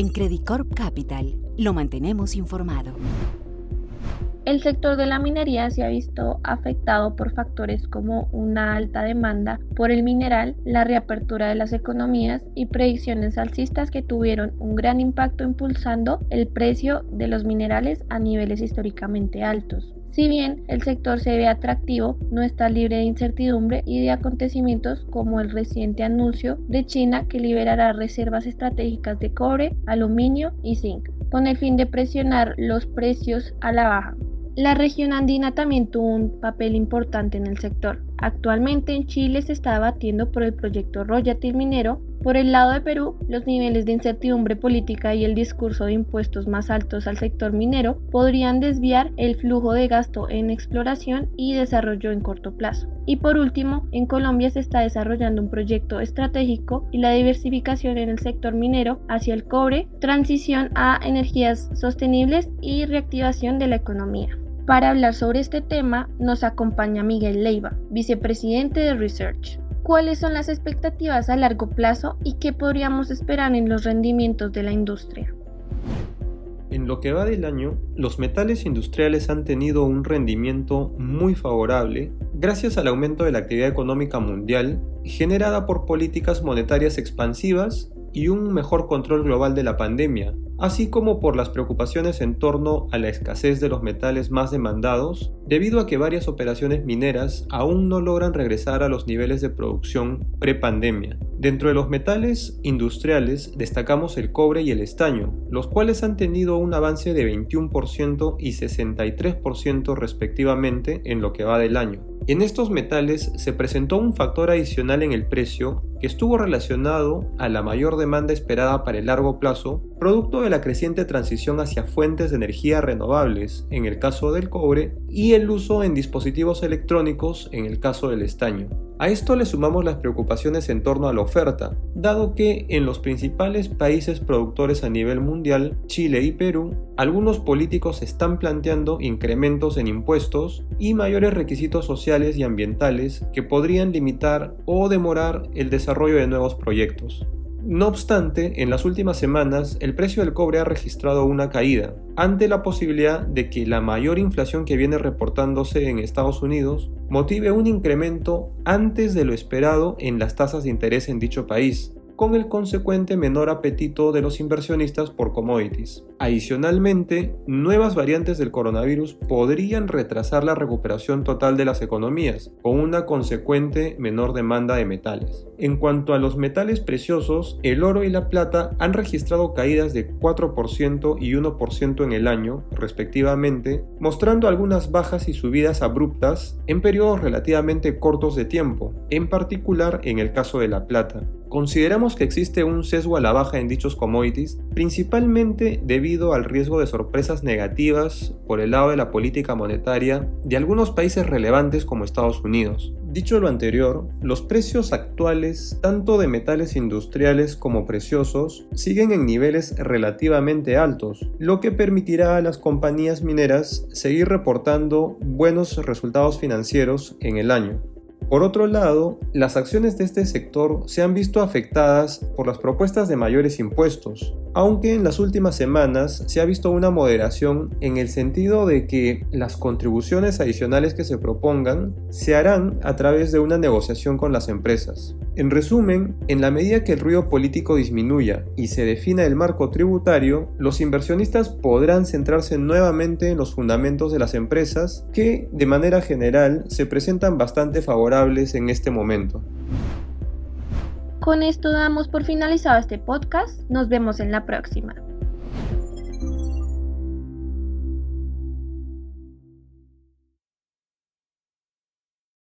En Credit Corp Capital lo mantenemos informado. El sector de la minería se ha visto afectado por factores como una alta demanda por el mineral, la reapertura de las economías y predicciones alcistas que tuvieron un gran impacto impulsando el precio de los minerales a niveles históricamente altos. Si bien el sector se ve atractivo, no está libre de incertidumbre y de acontecimientos como el reciente anuncio de China que liberará reservas estratégicas de cobre, aluminio y zinc, con el fin de presionar los precios a la baja. La región andina también tuvo un papel importante en el sector. Actualmente en Chile se está debatiendo por el proyecto Royalty minero. Por el lado de Perú, los niveles de incertidumbre política y el discurso de impuestos más altos al sector minero podrían desviar el flujo de gasto en exploración y desarrollo en corto plazo. Y por último, en Colombia se está desarrollando un proyecto estratégico y la diversificación en el sector minero hacia el cobre, transición a energías sostenibles y reactivación de la economía. Para hablar sobre este tema nos acompaña Miguel Leiva, vicepresidente de Research. ¿Cuáles son las expectativas a largo plazo y qué podríamos esperar en los rendimientos de la industria? En lo que va del año, los metales industriales han tenido un rendimiento muy favorable gracias al aumento de la actividad económica mundial generada por políticas monetarias expansivas y un mejor control global de la pandemia, así como por las preocupaciones en torno a la escasez de los metales más demandados, debido a que varias operaciones mineras aún no logran regresar a los niveles de producción prepandemia. Dentro de los metales industriales destacamos el cobre y el estaño, los cuales han tenido un avance de 21% y 63% respectivamente en lo que va del año. En estos metales se presentó un factor adicional en el precio que estuvo relacionado a la mayor demanda esperada para el largo plazo, producto de la creciente transición hacia fuentes de energía renovables, en el caso del cobre, y el uso en dispositivos electrónicos, en el caso del estaño. A esto le sumamos las preocupaciones en torno a la oferta, dado que en los principales países productores a nivel mundial, Chile y Perú, algunos políticos están planteando incrementos en impuestos y mayores requisitos sociales y ambientales que podrían limitar o demorar el de nuevos proyectos. No obstante, en las últimas semanas el precio del cobre ha registrado una caída, ante la posibilidad de que la mayor inflación que viene reportándose en Estados Unidos motive un incremento antes de lo esperado en las tasas de interés en dicho país, con el consecuente menor apetito de los inversionistas por commodities. Adicionalmente, nuevas variantes del coronavirus podrían retrasar la recuperación total de las economías, con una consecuente menor demanda de metales. En cuanto a los metales preciosos, el oro y la plata han registrado caídas de 4% y 1% en el año, respectivamente, mostrando algunas bajas y subidas abruptas en periodos relativamente cortos de tiempo, en particular en el caso de la plata. Consideramos que existe un sesgo a la baja en dichos commodities, principalmente debido al riesgo de sorpresas negativas por el lado de la política monetaria de algunos países relevantes como Estados Unidos. Dicho lo anterior, los precios actuales, tanto de metales industriales como preciosos, siguen en niveles relativamente altos, lo que permitirá a las compañías mineras seguir reportando buenos resultados financieros en el año. Por otro lado, las acciones de este sector se han visto afectadas por las propuestas de mayores impuestos, aunque en las últimas semanas se ha visto una moderación en el sentido de que las contribuciones adicionales que se propongan se harán a través de una negociación con las empresas. En resumen, en la medida que el ruido político disminuya y se defina el marco tributario, los inversionistas podrán centrarse nuevamente en los fundamentos de las empresas que, de manera general, se presentan bastante favorables en este momento. Con esto damos por finalizado este podcast. Nos vemos en la próxima.